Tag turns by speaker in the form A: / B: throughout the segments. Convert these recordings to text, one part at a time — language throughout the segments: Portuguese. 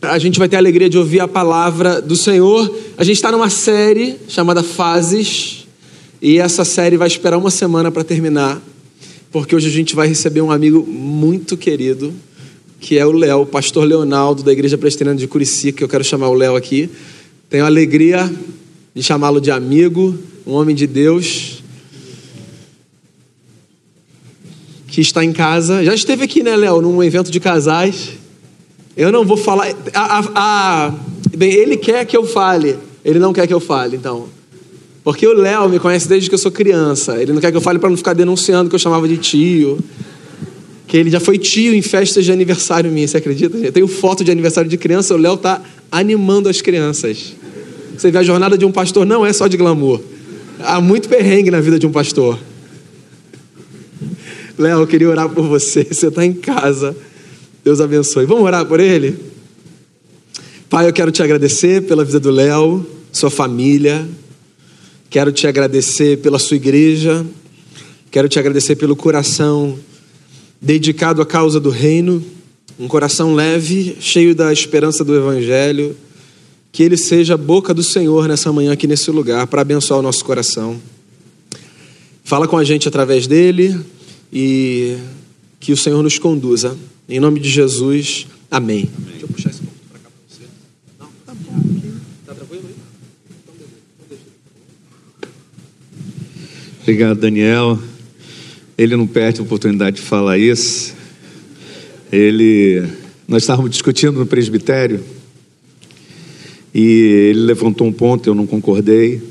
A: a gente vai ter a alegria de ouvir a palavra do Senhor. A gente está numa série chamada Fases, e essa série vai esperar uma semana para terminar, porque hoje a gente vai receber um amigo muito querido, que é o Léo, pastor Leonardo da Igreja Presbiteriana de Curicica, que eu quero chamar o Léo aqui. Tenho a alegria de chamá-lo de amigo, um homem de Deus, que está em casa. Já esteve aqui, né, Léo, num evento de casais. Eu não vou falar. A, a, a, bem, ele quer que eu fale, ele não quer que eu fale, então. Porque o Léo me conhece desde que eu sou criança. Ele não quer que eu fale para não ficar denunciando que eu chamava de tio. Que ele já foi tio em festas de aniversário minha, você acredita? Eu tenho foto de aniversário de criança, o Léo tá animando as crianças. Você vê a jornada de um pastor não é só de glamour. Há muito perrengue na vida de um pastor. Léo, eu queria orar por você. Você está em casa Deus abençoe. Vamos orar por ele? Pai, eu quero te agradecer pela vida do Léo, sua família. Quero te agradecer pela sua igreja. Quero te agradecer pelo coração dedicado à causa do reino. Um coração leve, cheio da esperança do evangelho. Que ele seja a boca do Senhor nessa manhã aqui nesse lugar para abençoar o nosso coração. Fala com a gente através dele e que o Senhor nos conduza. Em nome de Jesus, amém. amém. Deixa eu puxar esse ponto para cá para você. Não, tá bom. Tá tranquilo aí?
B: Obrigado, Daniel. Ele não perde a oportunidade de falar isso. Ele, nós estávamos discutindo no presbitério e ele levantou um ponto, eu não concordei.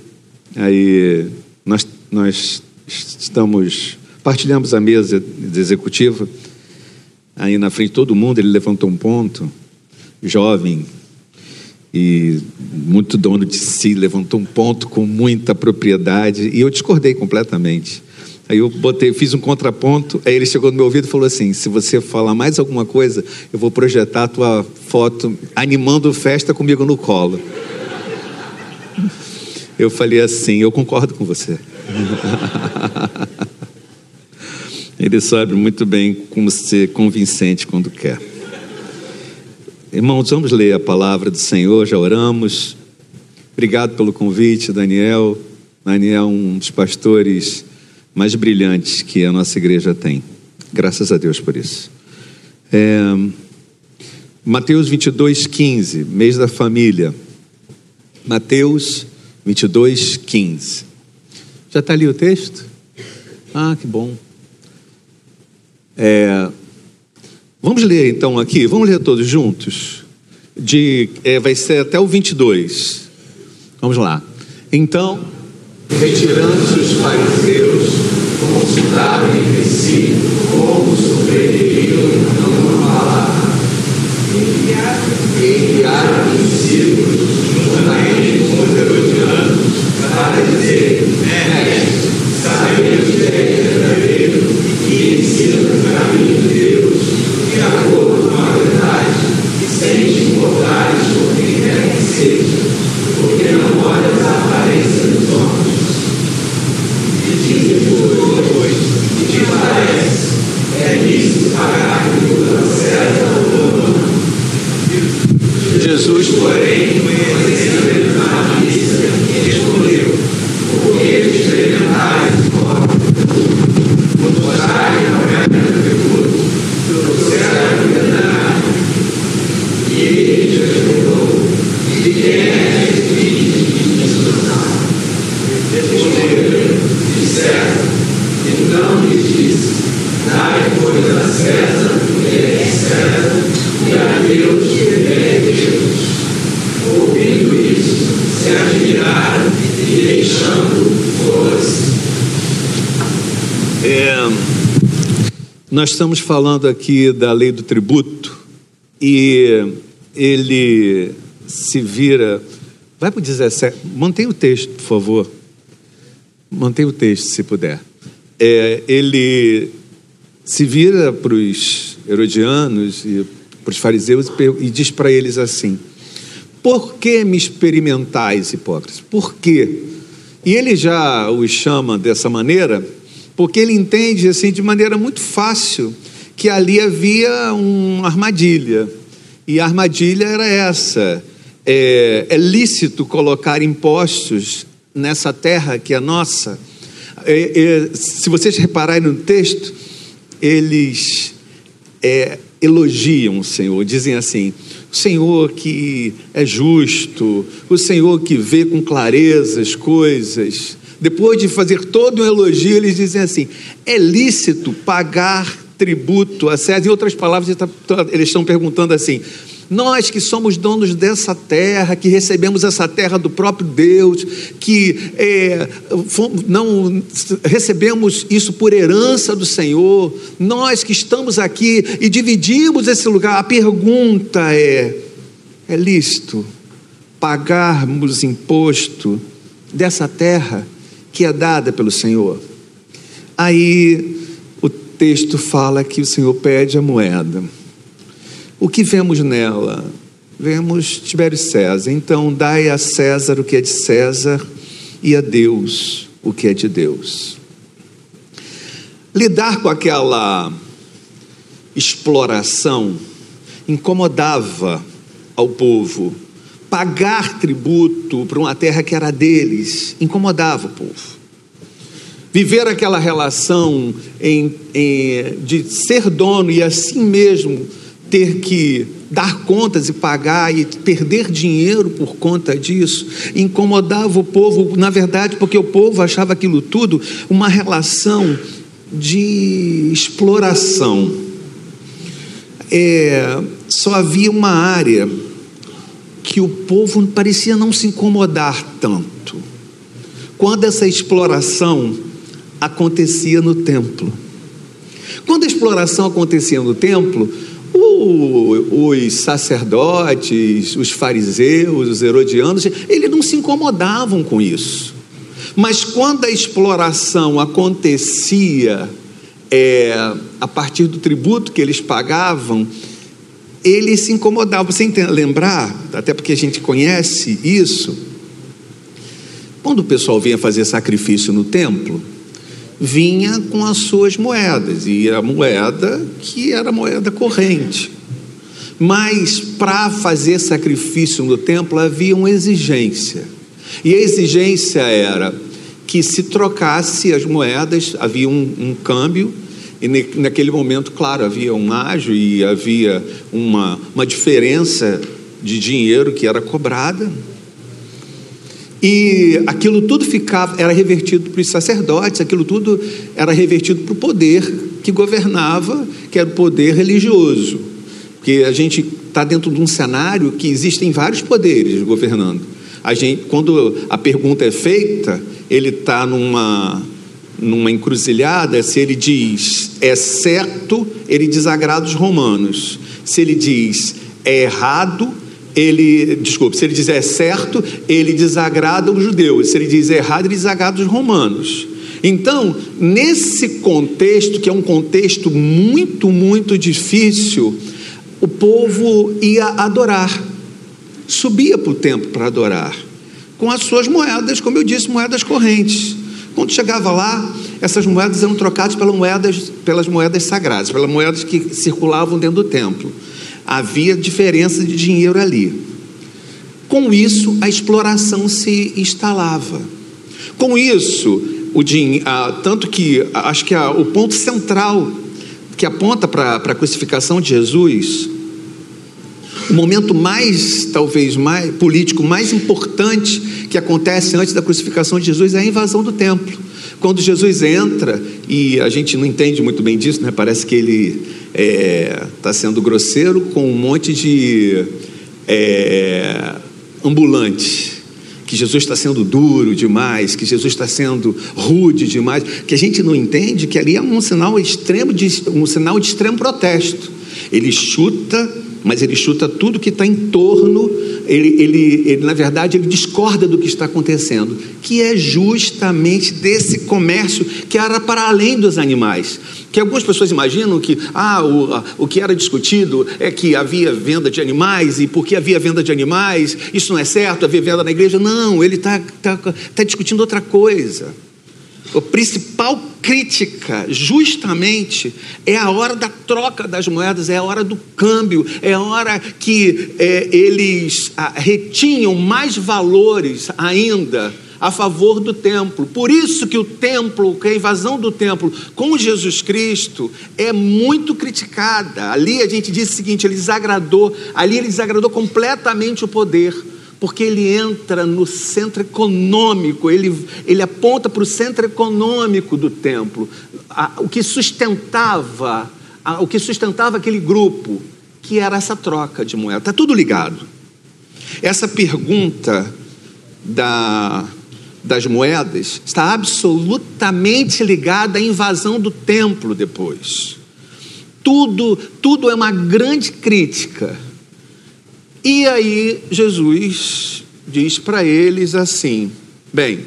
B: Aí nós, nós estamos partilhamos a mesa executiva Aí na frente de todo mundo ele levantou um ponto, jovem e muito dono de si, levantou um ponto com muita propriedade e eu discordei completamente. Aí eu botei, fiz um contraponto, aí ele chegou no meu ouvido e falou assim: se você falar mais alguma coisa, eu vou projetar a tua foto animando festa comigo no colo. Eu falei assim, eu concordo com você. Ele sabe muito bem como ser convincente quando quer. Irmãos, vamos ler a palavra do Senhor, já oramos. Obrigado pelo convite, Daniel. Daniel é um dos pastores mais brilhantes que a nossa igreja tem. Graças a Deus por isso. É, Mateus 22, 15, mês da família. Mateus 22, 15. Já está ali o texto? Ah, que bom. É, vamos ler então aqui, vamos ler todos juntos? De, é, vai ser até o 22. Vamos lá. Então,
C: retirando-se os fariseus, consultaram entre si como sobreviviam não palavra. Enviaram os discípulos juntamente com os herodianos para dizer: Mestre, sabemos que é verdadeiro que ensina o caminho de Deus, de acordo com a verdade, sem te importares por quem quer que seja, porque não olhas a aparência dos homens. E diz depois, e te parece, é nisso pagar a César ou não. Jesus, porém, conhecendo a malícia, respondeu, porque experimentais
B: Nós estamos falando aqui da lei do tributo e ele se vira. Vai para o 17. Mantenha o texto, por favor. Mantenha o texto, se puder. É, ele se vira para os herodianos e para os fariseus e diz para eles assim: Por que me experimentais, hipócritas? Por quê? E ele já os chama dessa maneira porque ele entende assim de maneira muito fácil que ali havia uma armadilha, E a armadilha era essa: é, é lícito colocar impostos nessa terra que é nossa. É, é, se vocês repararem no texto, eles é, elogiam o Senhor, dizem assim: o Senhor que é justo, o Senhor que vê com clareza as coisas. Depois de fazer todo um elogio, eles dizem assim: é lícito pagar tributo a César. Em outras palavras, eles estão perguntando assim: nós que somos donos dessa terra, que recebemos essa terra do próprio Deus, que é, não recebemos isso por herança do Senhor, nós que estamos aqui e dividimos esse lugar, a pergunta é: é lícito pagarmos imposto dessa terra que é dada pelo Senhor? Aí o texto fala que o Senhor pede a moeda. O que vemos nela? Vemos Tibério César. Então, dai a César o que é de César e a Deus o que é de Deus. Lidar com aquela exploração incomodava ao povo. Pagar tributo para uma terra que era deles incomodava o povo. Viver aquela relação em, em, de ser dono e assim mesmo ter que dar contas e pagar e perder dinheiro por conta disso, incomodava o povo, na verdade, porque o povo achava aquilo tudo uma relação de exploração. É, só havia uma área que o povo parecia não se incomodar tanto. Quando essa exploração acontecia no templo. Quando a exploração acontecia no templo, os sacerdotes, os fariseus, os herodianos, eles não se incomodavam com isso. Mas quando a exploração acontecia é, a partir do tributo que eles pagavam, eles se incomodavam. Você lembrar, até porque a gente conhece isso, quando o pessoal vinha fazer sacrifício no templo, vinha com as suas moedas, e a moeda que era moeda corrente. Mas para fazer sacrifício no templo havia uma exigência. E a exigência era que se trocasse as moedas, havia um, um câmbio, e naquele momento, claro, havia um ágio e havia uma, uma diferença de dinheiro que era cobrada. E aquilo tudo ficava, era revertido para os sacerdotes, aquilo tudo era revertido para o poder que governava, que era o poder religioso. Porque a gente está dentro de um cenário que existem vários poderes governando. A gente, quando a pergunta é feita, ele está numa, numa encruzilhada, se ele diz é certo, ele desagrada os romanos. Se ele diz é errado, ele, desculpe, se ele diz é certo, ele desagrada os judeus, se ele diz errado, ele desagrada os romanos. Então, nesse contexto, que é um contexto muito, muito difícil, o povo ia adorar, subia para o templo para adorar, com as suas moedas, como eu disse, moedas correntes. Quando chegava lá, essas moedas eram trocadas pelas moedas, pelas moedas sagradas, pelas moedas que circulavam dentro do templo havia diferença de dinheiro ali. Com isso, a exploração se instalava. Com isso, o dinheiro, tanto que acho que o ponto central que aponta para a crucificação de Jesus, o momento mais, talvez, mais político, mais importante que acontece antes da crucificação de Jesus é a invasão do templo. Quando Jesus entra, e a gente não entende muito bem disso, né? parece que ele está é, tá sendo grosseiro com um monte de é, ambulante, que Jesus está sendo duro demais, que Jesus está sendo rude demais, que a gente não entende que ali é um sinal extremo de um sinal de extremo protesto. Ele chuta, mas ele chuta tudo que está em torno ele, ele, ele, na verdade, ele discorda do que está acontecendo, que é justamente desse comércio que era para além dos animais. Que algumas pessoas imaginam que ah, o, o que era discutido é que havia venda de animais, e porque havia venda de animais, isso não é certo, havia venda na igreja. Não, ele está tá, tá discutindo outra coisa. A principal crítica, justamente, é a hora da troca das moedas, é a hora do câmbio, é a hora que é, eles ah, retinham mais valores ainda a favor do templo. Por isso que o templo, que a invasão do templo com Jesus Cristo é muito criticada. Ali a gente diz o seguinte: ele desagradou, ali ele desagradou completamente o poder porque ele entra no centro econômico, ele, ele aponta para o centro econômico do templo, o que sustentava, o que sustentava aquele grupo, que era essa troca de moeda. Está tudo ligado. Essa pergunta da, das moedas está absolutamente ligada à invasão do templo depois. Tudo, tudo é uma grande crítica e aí Jesus diz para eles assim: bem,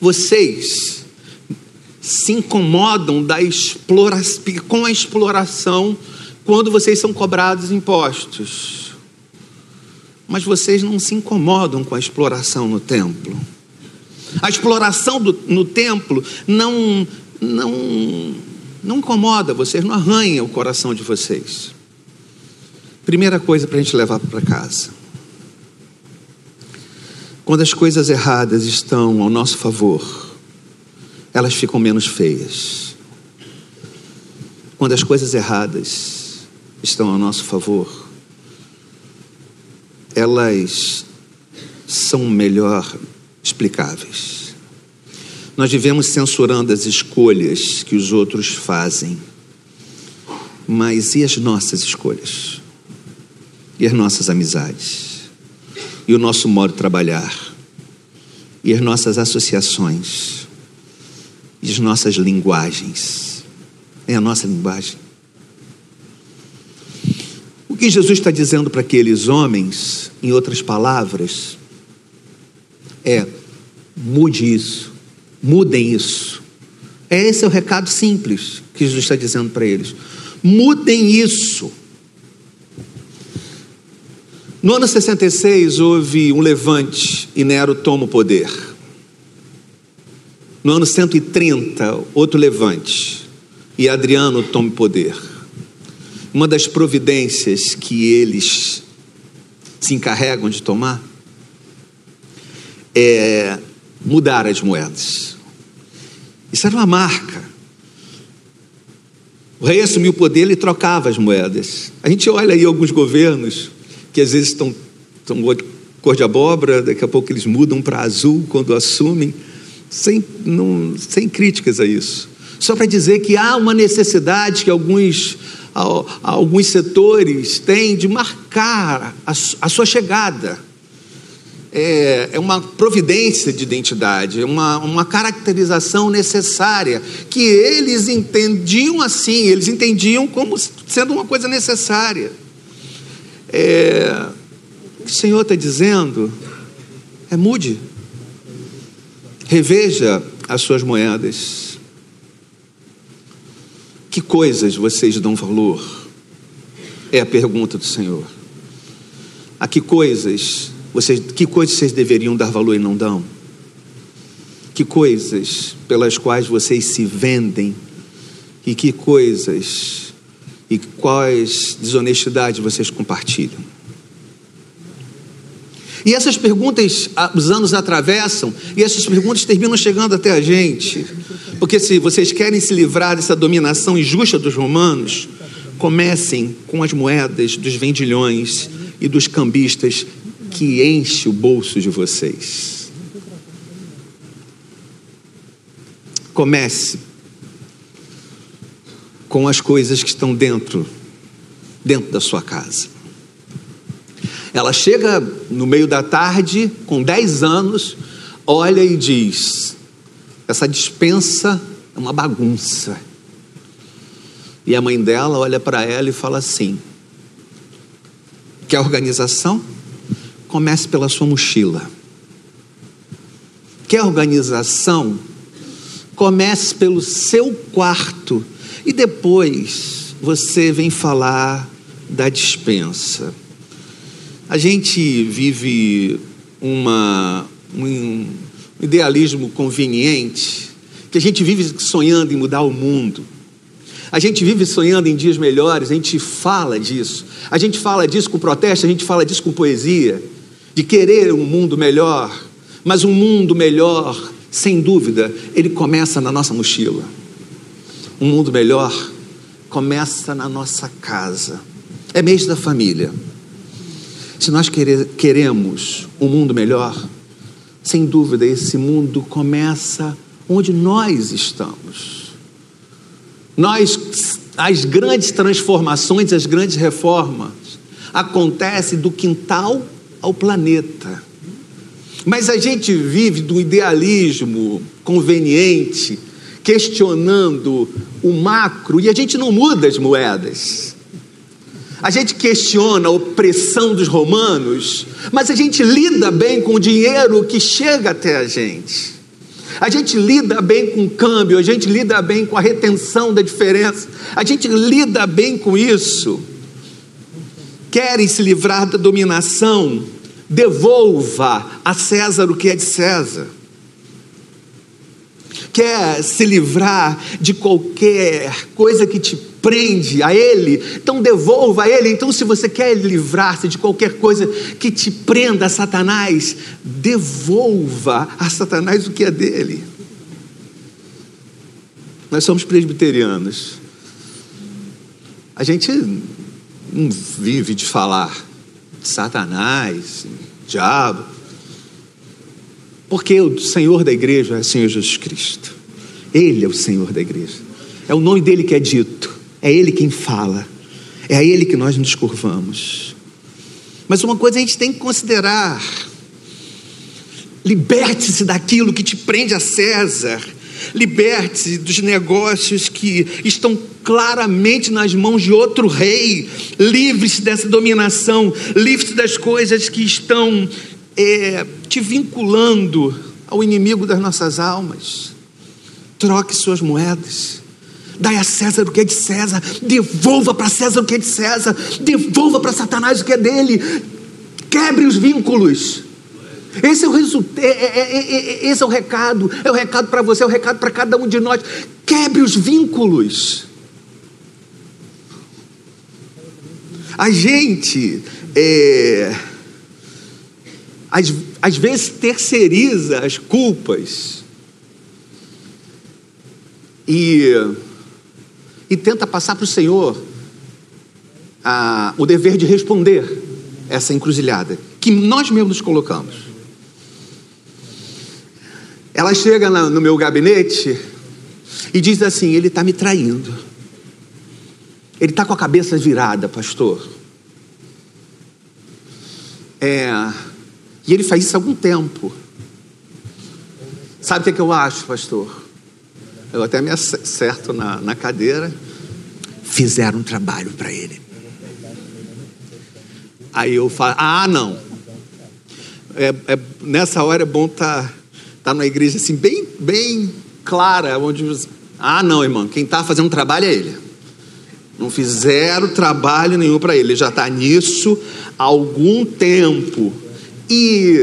B: vocês se incomodam da explora com a exploração quando vocês são cobrados impostos. Mas vocês não se incomodam com a exploração no templo. A exploração do, no templo não, não, não incomoda vocês, não arranha o coração de vocês. Primeira coisa para a gente levar para casa. Quando as coisas erradas estão ao nosso favor, elas ficam menos feias. Quando as coisas erradas estão ao nosso favor, elas são melhor explicáveis. Nós vivemos censurando as escolhas que os outros fazem, mas e as nossas escolhas? E as nossas amizades, e o nosso modo de trabalhar, e as nossas associações, e as nossas linguagens. É a nossa linguagem. O que Jesus está dizendo para aqueles homens, em outras palavras, é: mude isso, mudem isso. Esse é o recado simples que Jesus está dizendo para eles. Mudem isso. No ano 66 houve um levante e Nero toma o poder. No ano 130, outro levante e Adriano toma o poder. Uma das providências que eles se encarregam de tomar é mudar as moedas. Isso era uma marca. O rei assumiu o poder e trocava as moedas. A gente olha aí alguns governos que às vezes estão, estão cor de abóbora, daqui a pouco eles mudam para azul quando assumem, sem, não, sem críticas a isso. Só para dizer que há uma necessidade que alguns, alguns setores têm de marcar a, a sua chegada. É, é, uma providência de identidade, é uma, uma caracterização necessária, que eles entendiam assim, eles entendiam como sendo uma coisa necessária. É, o que o Senhor está dizendo é mude, reveja as suas moedas. Que coisas vocês dão valor? É a pergunta do Senhor. A que coisas vocês, que coisas vocês deveriam dar valor e não dão? Que coisas pelas quais vocês se vendem e que coisas e quais desonestidades vocês compartilham. E essas perguntas, os anos atravessam, e essas perguntas terminam chegando até a gente. Porque se vocês querem se livrar dessa dominação injusta dos romanos, comecem com as moedas dos vendilhões e dos cambistas que enche o bolso de vocês. Comece com as coisas que estão dentro, dentro da sua casa. Ela chega no meio da tarde, com 10 anos, olha e diz: essa dispensa é uma bagunça. E a mãe dela olha para ela e fala assim: quer organização? Comece pela sua mochila. Quer organização? Comece pelo seu quarto e depois você vem falar da dispensa. A gente vive uma, um, um idealismo conveniente, que a gente vive sonhando em mudar o mundo. A gente vive sonhando em dias melhores, a gente fala disso. A gente fala disso com protesto, a gente fala disso com poesia, de querer um mundo melhor. Mas um mundo melhor, sem dúvida, ele começa na nossa mochila. Um mundo melhor começa na nossa casa. É mês da família. Se nós queremos um mundo melhor, sem dúvida esse mundo começa onde nós estamos. Nós, as grandes transformações, as grandes reformas acontecem do quintal ao planeta. Mas a gente vive do idealismo conveniente, questionando o macro, e a gente não muda as moedas. A gente questiona a opressão dos romanos, mas a gente lida bem com o dinheiro que chega até a gente. A gente lida bem com o câmbio, a gente lida bem com a retenção da diferença, a gente lida bem com isso. Querem se livrar da dominação? Devolva a César o que é de César. Quer se livrar de qualquer coisa que te prende a Ele, então devolva a Ele. Então, se você quer livrar-se de qualquer coisa que te prenda a Satanás, devolva a Satanás o que é dele. Nós somos presbiterianos. A gente não vive de falar de Satanás, diabo, porque o Senhor da igreja é o Senhor Jesus Cristo. Ele é o Senhor da igreja. É o nome dele que é dito. É Ele quem fala. É a Ele que nós nos curvamos. Mas uma coisa a gente tem que considerar: liberte-se daquilo que te prende a César. Liberte-se dos negócios que estão claramente nas mãos de outro rei. Livre-se dessa dominação. Livre-se das coisas que estão é, te vinculando ao inimigo das nossas almas. Troque suas moedas. Dai a César o que é de César, devolva para César o que é de César, devolva para Satanás o que é dele, quebre os vínculos. Esse é o resultado, é, é, é, esse é o recado, é o recado para você, é o recado para cada um de nós. Quebre os vínculos. A gente, é, às, às vezes, terceiriza as culpas. E e tenta passar para o Senhor ah, o dever de responder essa encruzilhada que nós mesmos colocamos. Ela chega no meu gabinete e diz assim: ele está me traindo. Ele está com a cabeça virada, pastor. É, e ele faz isso há algum tempo. Sabe o que, é que eu acho, pastor? Eu até me acerto na, na cadeira. Fizeram um trabalho para ele. Aí eu falo: Ah, não. É, é, nessa hora é bom estar tá, tá numa igreja assim, bem, bem clara, onde. Ah, não, irmão. Quem está fazendo trabalho é ele. Não fizeram trabalho nenhum para ele. Ele já está nisso há algum tempo. E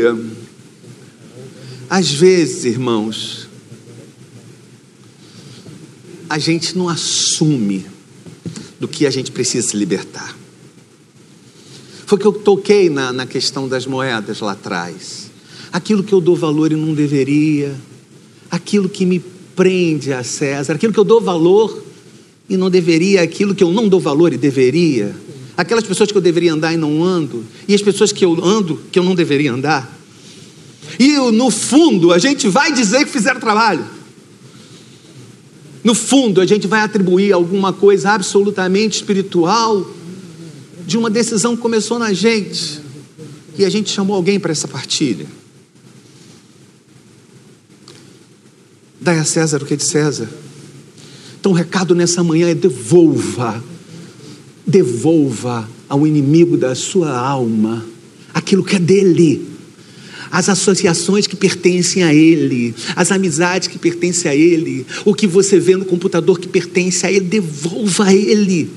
B: às vezes, irmãos, a gente não assume do que a gente precisa se libertar. Foi que eu toquei na, na questão das moedas lá atrás. Aquilo que eu dou valor e não deveria, aquilo que me prende a César, aquilo que eu dou valor e não deveria, aquilo que eu não dou valor e deveria, aquelas pessoas que eu deveria andar e não ando, e as pessoas que eu ando que eu não deveria andar. E no fundo, a gente vai dizer que fizeram trabalho. No fundo, a gente vai atribuir alguma coisa absolutamente espiritual de uma decisão que começou na gente e a gente chamou alguém para essa partilha. Dai a César o que é de César. Então, o recado nessa manhã é: devolva, devolva ao inimigo da sua alma aquilo que é dele as associações que pertencem a Ele, as amizades que pertencem a Ele, o que você vê no computador que pertence a Ele, devolva a Ele.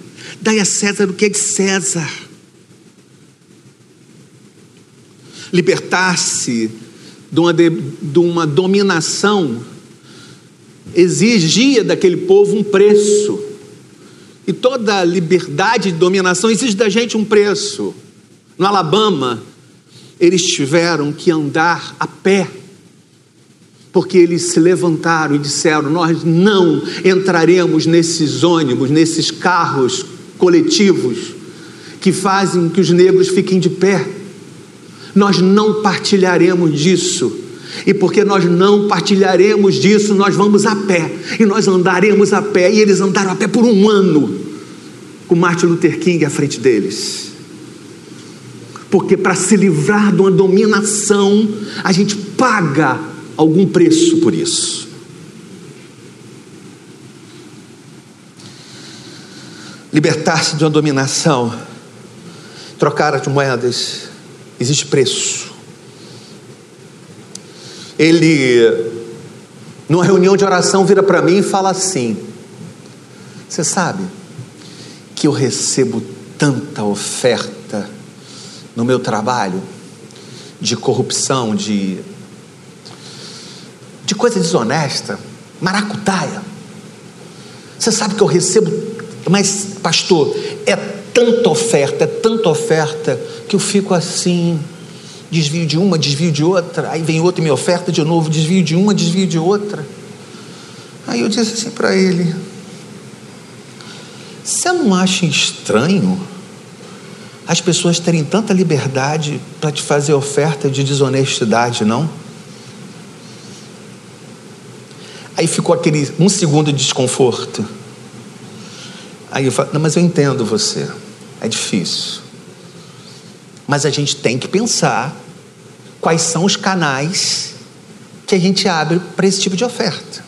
B: Dai a César o que é de César. Libertar-se de uma, de, de uma dominação exigia daquele povo um preço. E toda liberdade de dominação exige da gente um preço. No Alabama, eles tiveram que andar a pé, porque eles se levantaram e disseram: Nós não entraremos nesses ônibus, nesses carros coletivos que fazem que os negros fiquem de pé. Nós não partilharemos disso. E porque nós não partilharemos disso, nós vamos a pé. E nós andaremos a pé. E eles andaram a pé por um ano, com Martin Luther King à frente deles. Porque para se livrar de uma dominação, a gente paga algum preço por isso. Libertar-se de uma dominação, trocar as moedas, existe preço. Ele, numa reunião de oração, vira para mim e fala assim: Você sabe que eu recebo tanta oferta no meu trabalho de corrupção, de, de coisa desonesta, maracutaia. Você sabe que eu recebo, mas, pastor, é tanta oferta, é tanta oferta, que eu fico assim, desvio de uma, desvio de outra, aí vem outra e me oferta de novo, desvio de uma, desvio de outra. Aí eu disse assim para ele: Você não acha estranho as pessoas terem tanta liberdade para te fazer oferta de desonestidade, não? Aí ficou aquele um segundo de desconforto. Aí eu falo, não, mas eu entendo você. É difícil. Mas a gente tem que pensar quais são os canais que a gente abre para esse tipo de oferta.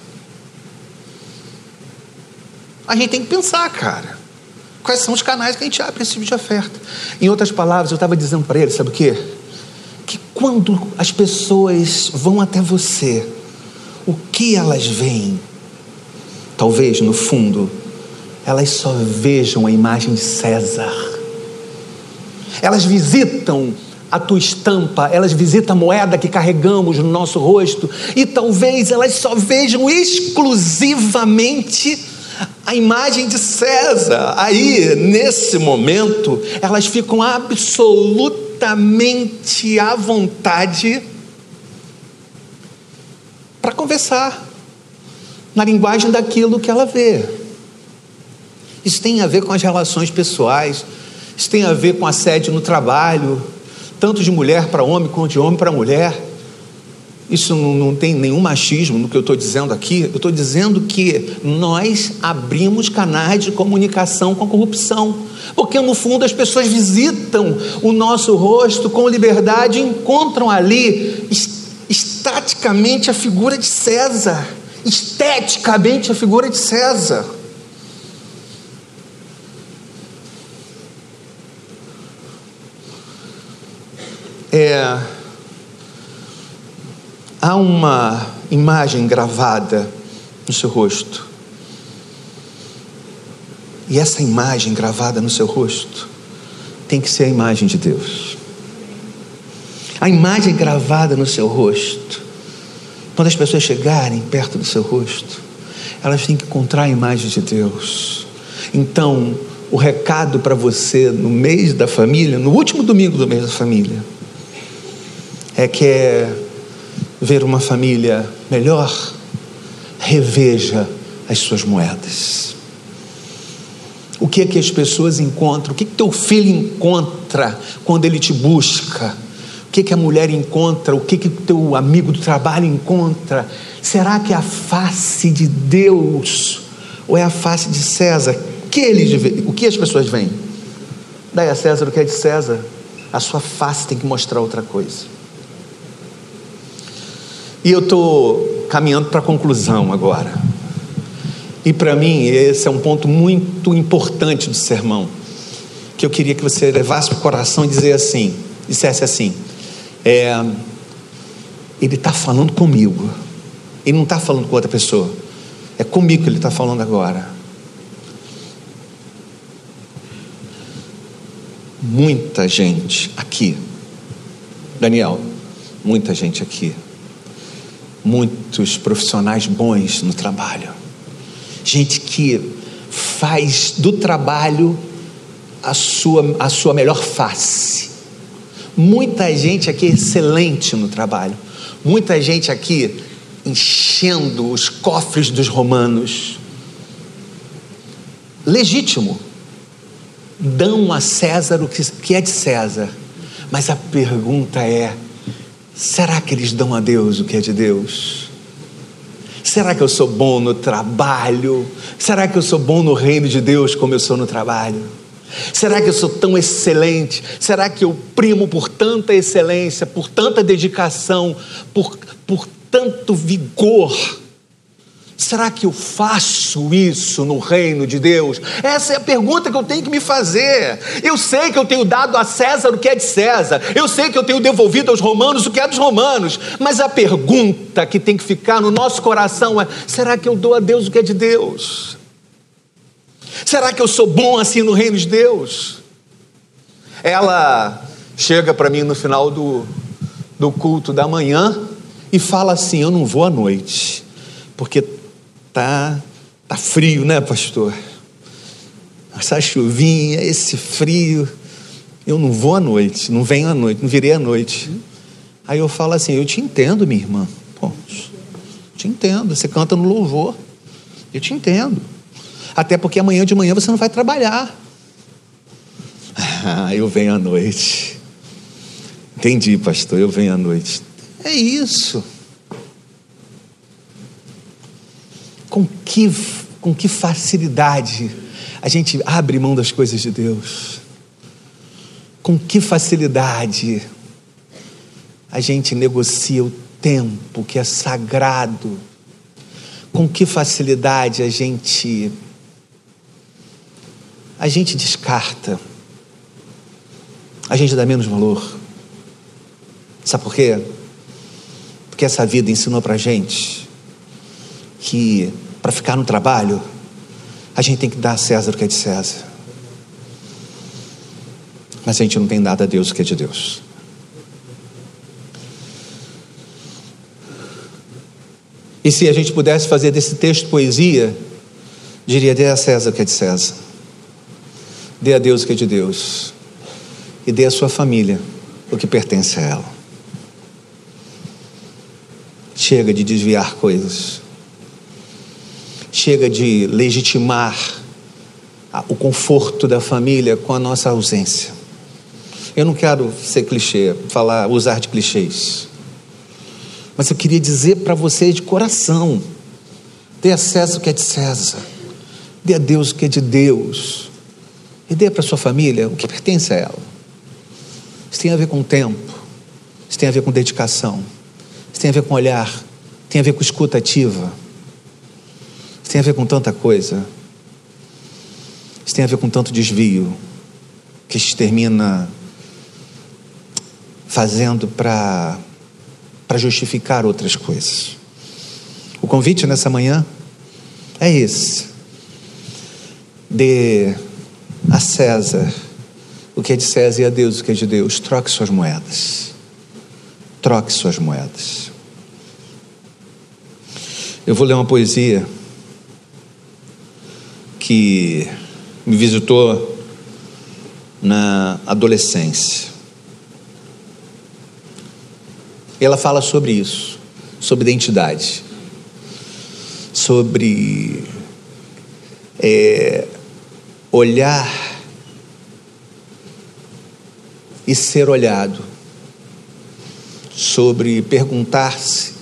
B: A gente tem que pensar, cara. Quais são os canais que a gente abre para esse tipo de oferta? Em outras palavras, eu estava dizendo para ele, sabe o quê? Que quando as pessoas vão até você, o que elas veem? Talvez, no fundo, elas só vejam a imagem de César. Elas visitam a tua estampa, elas visitam a moeda que carregamos no nosso rosto, e talvez elas só vejam exclusivamente a imagem de César. Aí, nesse momento, elas ficam absolutamente à vontade para conversar na linguagem daquilo que ela vê. Isso tem a ver com as relações pessoais, isso tem a ver com assédio no trabalho, tanto de mulher para homem quanto de homem para mulher. Isso não, não, tem nenhum machismo no que eu estou dizendo aqui. Eu estou dizendo que nós abrimos canais de comunicação com a corrupção. Porque no fundo as pessoas visitam o nosso rosto com liberdade e encontram ali estaticamente a figura de César, esteticamente a figura de César. É, há uma imagem gravada no seu rosto. E essa imagem gravada no seu rosto tem que ser a imagem de Deus. A imagem gravada no seu rosto, quando as pessoas chegarem perto do seu rosto, elas têm que encontrar a imagem de Deus. Então, o recado para você no mês da família, no último domingo do mês da família, é quer ver uma família melhor, reveja as suas moedas. O que é que as pessoas encontram? O que, é que teu filho encontra quando ele te busca? O que, é que a mulher encontra? O que, é que teu amigo do trabalho encontra? Será que é a face de Deus ou é a face de César? Que, eles, o que as pessoas veem? Dai a César o que é de César. A sua face tem que mostrar outra coisa. E eu estou caminhando para a conclusão agora. E para mim, esse é um ponto muito importante do sermão, que eu queria que você levasse para o coração e dizer assim, dissesse assim, é, ele está falando comigo, ele não está falando com outra pessoa, é comigo que ele está falando agora. Muita gente aqui, Daniel, muita gente aqui muitos profissionais bons no trabalho, gente que faz do trabalho a sua, a sua melhor face. Muita gente aqui excelente no trabalho, muita gente aqui enchendo os cofres dos romanos. Legítimo, dão a César o que é de César, mas a pergunta é: será que eles dão a Deus o que é de Deus? Será que eu sou bom no trabalho? Será que eu sou bom no reino de Deus como eu sou no trabalho? Será que eu sou tão excelente? Será que eu primo por tanta excelência, por tanta dedicação, por, por tanto vigor? Será que eu faço isso no reino de Deus? Essa é a pergunta que eu tenho que me fazer. Eu sei que eu tenho dado a César o que é de César, eu sei que eu tenho devolvido aos romanos o que é dos romanos, mas a pergunta que tem que ficar no nosso coração é: será que eu dou a Deus o que é de Deus? Será que eu sou bom assim no reino de Deus? Ela chega para mim no final do, do culto da manhã e fala assim: Eu não vou à noite, porque tá, tá frio, né, pastor? Essa chuvinha, esse frio. Eu não vou à noite, não venho à noite, não virei à noite. Aí eu falo assim: Eu te entendo, minha irmã. Pô, te entendo. Você canta no louvor. Eu te entendo. Até porque amanhã de manhã você não vai trabalhar. Ah, eu venho à noite. Entendi, pastor, eu venho à noite. É isso. Com que, com que facilidade a gente abre mão das coisas de Deus. Com que facilidade a gente negocia o tempo que é sagrado. Com que facilidade a gente a gente descarta. A gente dá menos valor. Sabe por quê? Porque essa vida ensinou pra gente que para ficar no trabalho, a gente tem que dar a César o que é de César. Mas a gente não tem dado a Deus o que é de Deus. E se a gente pudesse fazer desse texto poesia, diria: dê a César o que é de César, dê a Deus o que é de Deus, e dê a sua família o que pertence a ela. Chega de desviar coisas chega de legitimar o conforto da família com a nossa ausência. Eu não quero ser clichê, falar, usar de clichês. Mas eu queria dizer para vocês de coração: dê a César o que é de César, dê a Deus o que é de Deus, e dê para sua família o que pertence a ela. Isso tem a ver com tempo, isso tem a ver com dedicação, isso tem a ver com olhar, tem a ver com escuta ativa isso tem a ver com tanta coisa. Isso tem a ver com tanto desvio que se termina fazendo para justificar outras coisas. O convite nessa manhã é esse. Dê a César o que é de César e a Deus o que é de Deus. Troque suas moedas. Troque suas moedas. Eu vou ler uma poesia que me visitou na adolescência. Ela fala sobre isso, sobre identidade, sobre é, olhar e ser olhado, sobre perguntar-se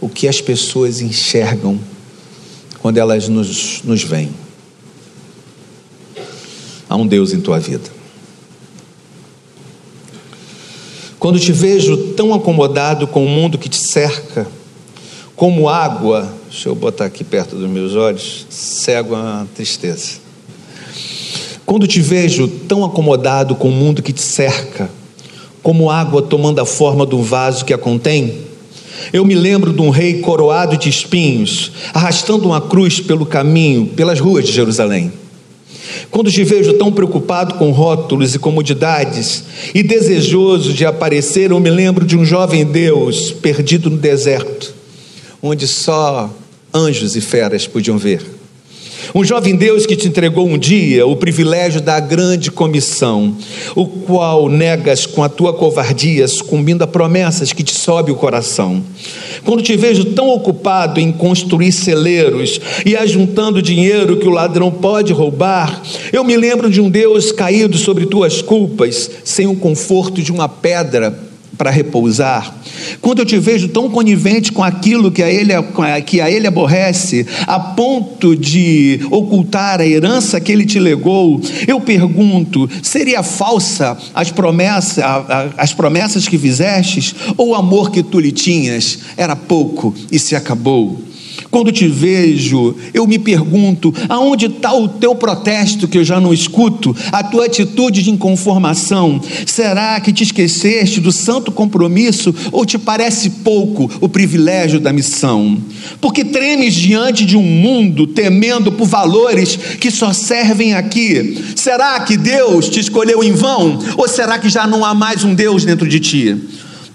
B: o que as pessoas enxergam quando elas nos, nos veem. Há um Deus em tua vida. Quando te vejo tão acomodado com o mundo que te cerca, como água, deixa eu botar aqui perto dos meus olhos, cego a tristeza. Quando te vejo tão acomodado com o mundo que te cerca, como água tomando a forma do vaso que a contém, eu me lembro de um rei coroado de espinhos, arrastando uma cruz pelo caminho, pelas ruas de Jerusalém. Quando te vejo tão preocupado com rótulos e comodidades e desejoso de aparecer, eu me lembro de um jovem Deus perdido no deserto, onde só anjos e feras podiam ver. Um jovem Deus que te entregou um dia o privilégio da grande comissão, o qual negas com a tua covardia, sucumbindo a promessas que te sobe o coração. Quando te vejo tão ocupado em construir celeiros e ajuntando dinheiro que o ladrão pode roubar, eu me lembro de um Deus caído sobre tuas culpas, sem o conforto de uma pedra para repousar, quando eu te vejo tão conivente com aquilo que a, ele, que a ele aborrece, a ponto de ocultar a herança que ele te legou, eu pergunto: seria falsa as promessas, as promessas que fizestes, ou o amor que tu lhe tinhas era pouco e se acabou? Quando te vejo, eu me pergunto: aonde está o teu protesto que eu já não escuto? A tua atitude de inconformação? Será que te esqueceste do santo compromisso ou te parece pouco o privilégio da missão? Porque tremes diante de um mundo temendo por valores que só servem aqui? Será que Deus te escolheu em vão? Ou será que já não há mais um Deus dentro de ti?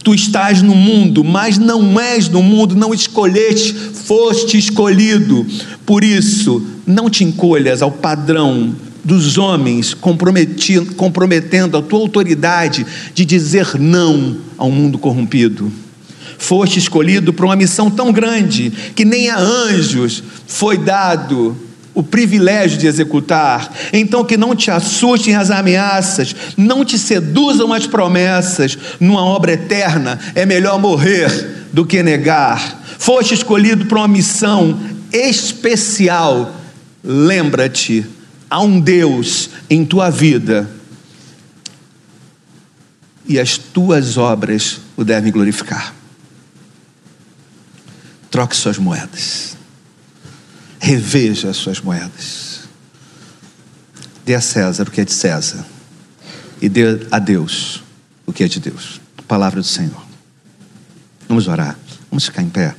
B: Tu estás no mundo, mas não és do mundo, não escolheste, foste escolhido. Por isso, não te encolhas ao padrão dos homens, comprometendo a tua autoridade de dizer não ao mundo corrompido. Foste escolhido para uma missão tão grande que nem a anjos foi dado o privilégio de executar. Então, que não te assustem as ameaças, não te seduzam as promessas. Numa obra eterna, é melhor morrer do que negar. Foste escolhido para uma missão especial. Lembra-te, há um Deus em tua vida e as tuas obras o devem glorificar. Troque suas moedas reveja as suas moedas. Dê a César o que é de César e dê a Deus o que é de Deus. Palavra do Senhor. Vamos orar. Vamos ficar em pé.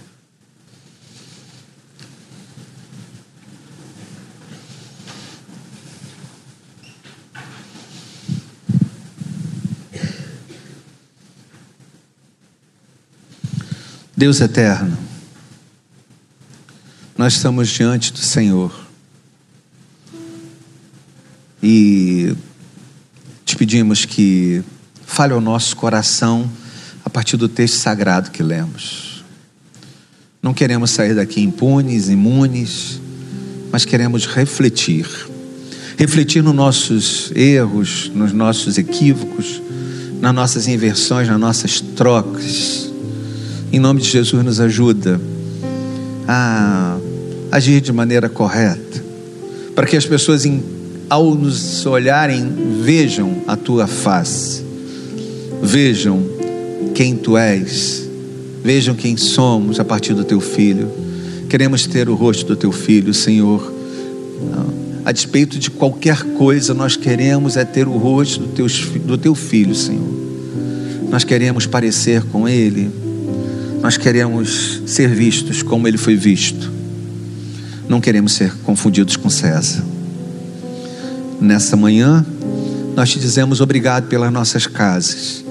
B: Deus eterno, nós estamos diante do Senhor e te pedimos que fale ao nosso coração a partir do texto sagrado que lemos. Não queremos sair daqui impunes, imunes, mas queremos refletir. Refletir nos nossos erros, nos nossos equívocos, nas nossas inversões, nas nossas trocas. Em nome de Jesus, nos ajuda a agir de maneira correta, para que as pessoas, ao nos olharem, vejam a tua face, vejam quem tu és, vejam quem somos a partir do teu filho. Queremos ter o rosto do teu filho, Senhor. A despeito de qualquer coisa, nós queremos é ter o rosto do teu, do teu filho, Senhor. Nós queremos parecer com ele, nós queremos ser vistos como ele foi visto não queremos ser confundidos com César. Nessa manhã, nós te dizemos obrigado pelas nossas casas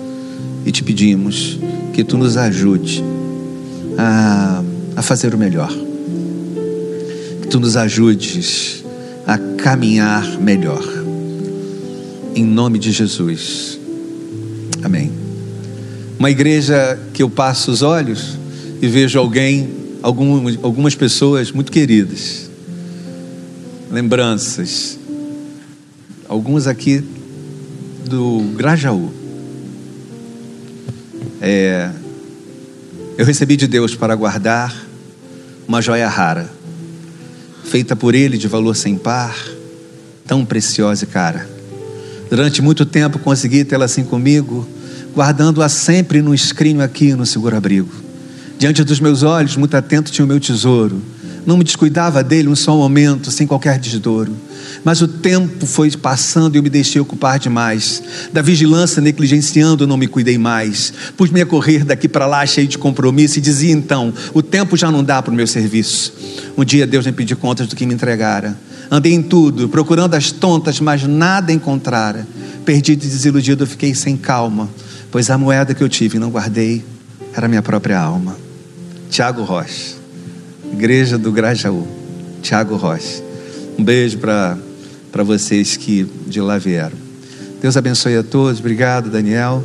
B: e te pedimos que tu nos ajude a, a fazer o melhor, que tu nos ajudes a caminhar melhor. Em nome de Jesus. Amém. Uma igreja que eu passo os olhos e vejo alguém algumas, algumas pessoas muito queridas, lembranças, algumas aqui do Grajaú. É, eu recebi de Deus para guardar uma joia rara, feita por Ele de valor sem par, tão preciosa e cara. Durante muito tempo consegui tê-la assim comigo, guardando-a sempre no escrinho aqui no seguro-abrigo. Diante dos meus olhos, muito atento, tinha o meu tesouro. Não me descuidava dele um só momento, sem qualquer desdouro. Mas o tempo foi passando e eu me deixei ocupar demais. Da vigilância negligenciando, não me cuidei mais. Pus-me a correr daqui para lá, cheio de compromisso, e dizia então: o tempo já não dá para o meu serviço. Um dia Deus me pediu contas do que me entregara. Andei em tudo, procurando as tontas, mas nada encontrara. Perdido e desiludido, fiquei sem calma, pois a moeda que eu tive e não guardei era minha própria alma. Tiago Rocha. Igreja do Grajaú, Tiago Rocha. Um beijo para vocês que de lá vieram. Deus abençoe a todos. Obrigado, Daniel.